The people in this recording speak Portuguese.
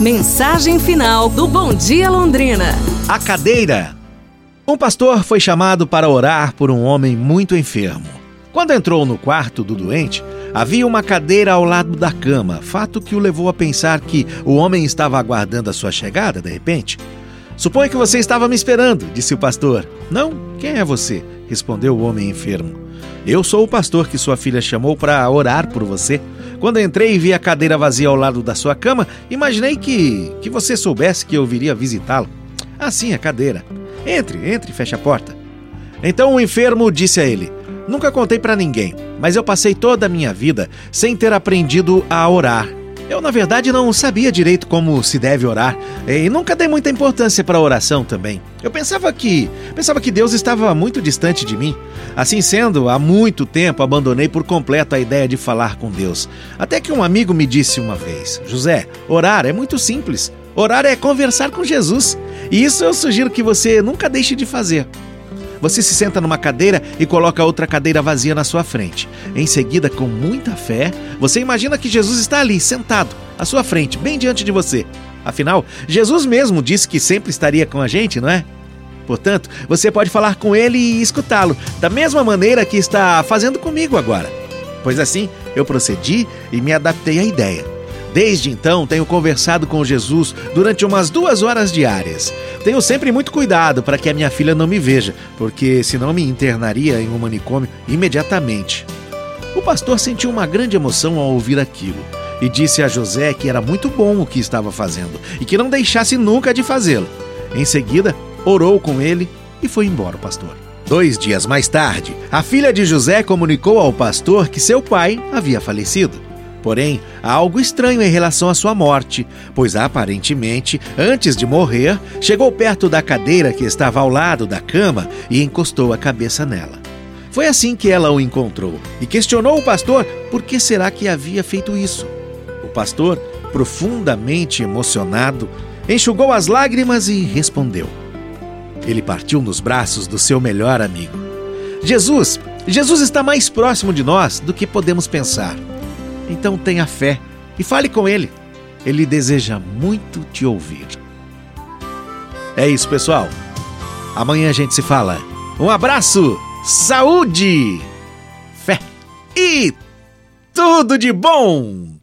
Mensagem final do Bom Dia Londrina. A cadeira. Um pastor foi chamado para orar por um homem muito enfermo. Quando entrou no quarto do doente, havia uma cadeira ao lado da cama, fato que o levou a pensar que o homem estava aguardando a sua chegada de repente. Suponho que você estava me esperando, disse o pastor. Não? Quem é você? respondeu o homem enfermo. Eu sou o pastor que sua filha chamou para orar por você. Quando entrei e vi a cadeira vazia ao lado da sua cama, imaginei que, que você soubesse que eu viria visitá-lo. Assim, a cadeira. Entre, entre feche a porta. Então o enfermo disse a ele: Nunca contei para ninguém, mas eu passei toda a minha vida sem ter aprendido a orar. Eu, na verdade, não sabia direito como se deve orar e nunca dei muita importância para a oração também. Eu pensava que, pensava que Deus estava muito distante de mim. Assim sendo, há muito tempo abandonei por completo a ideia de falar com Deus. Até que um amigo me disse uma vez: "José, orar é muito simples. Orar é conversar com Jesus. E isso eu sugiro que você nunca deixe de fazer. Você se senta numa cadeira e coloca outra cadeira vazia na sua frente. Em seguida, com muita fé, você imagina que Jesus está ali, sentado, à sua frente, bem diante de você. Afinal, Jesus mesmo disse que sempre estaria com a gente, não é? Portanto, você pode falar com ele e escutá-lo, da mesma maneira que está fazendo comigo agora. Pois assim, eu procedi e me adaptei à ideia. Desde então, tenho conversado com Jesus durante umas duas horas diárias. Tenho sempre muito cuidado para que a minha filha não me veja, porque senão me internaria em um manicômio imediatamente. O pastor sentiu uma grande emoção ao ouvir aquilo e disse a José que era muito bom o que estava fazendo e que não deixasse nunca de fazê-lo. Em seguida, orou com ele e foi embora o pastor. Dois dias mais tarde, a filha de José comunicou ao pastor que seu pai havia falecido. Porém, há algo estranho em relação à sua morte, pois aparentemente, antes de morrer, chegou perto da cadeira que estava ao lado da cama e encostou a cabeça nela. Foi assim que ela o encontrou e questionou o pastor por que será que havia feito isso. O pastor, profundamente emocionado, enxugou as lágrimas e respondeu. Ele partiu nos braços do seu melhor amigo. Jesus, Jesus está mais próximo de nós do que podemos pensar. Então tenha fé e fale com ele. Ele deseja muito te ouvir. É isso, pessoal. Amanhã a gente se fala. Um abraço, saúde, fé e tudo de bom!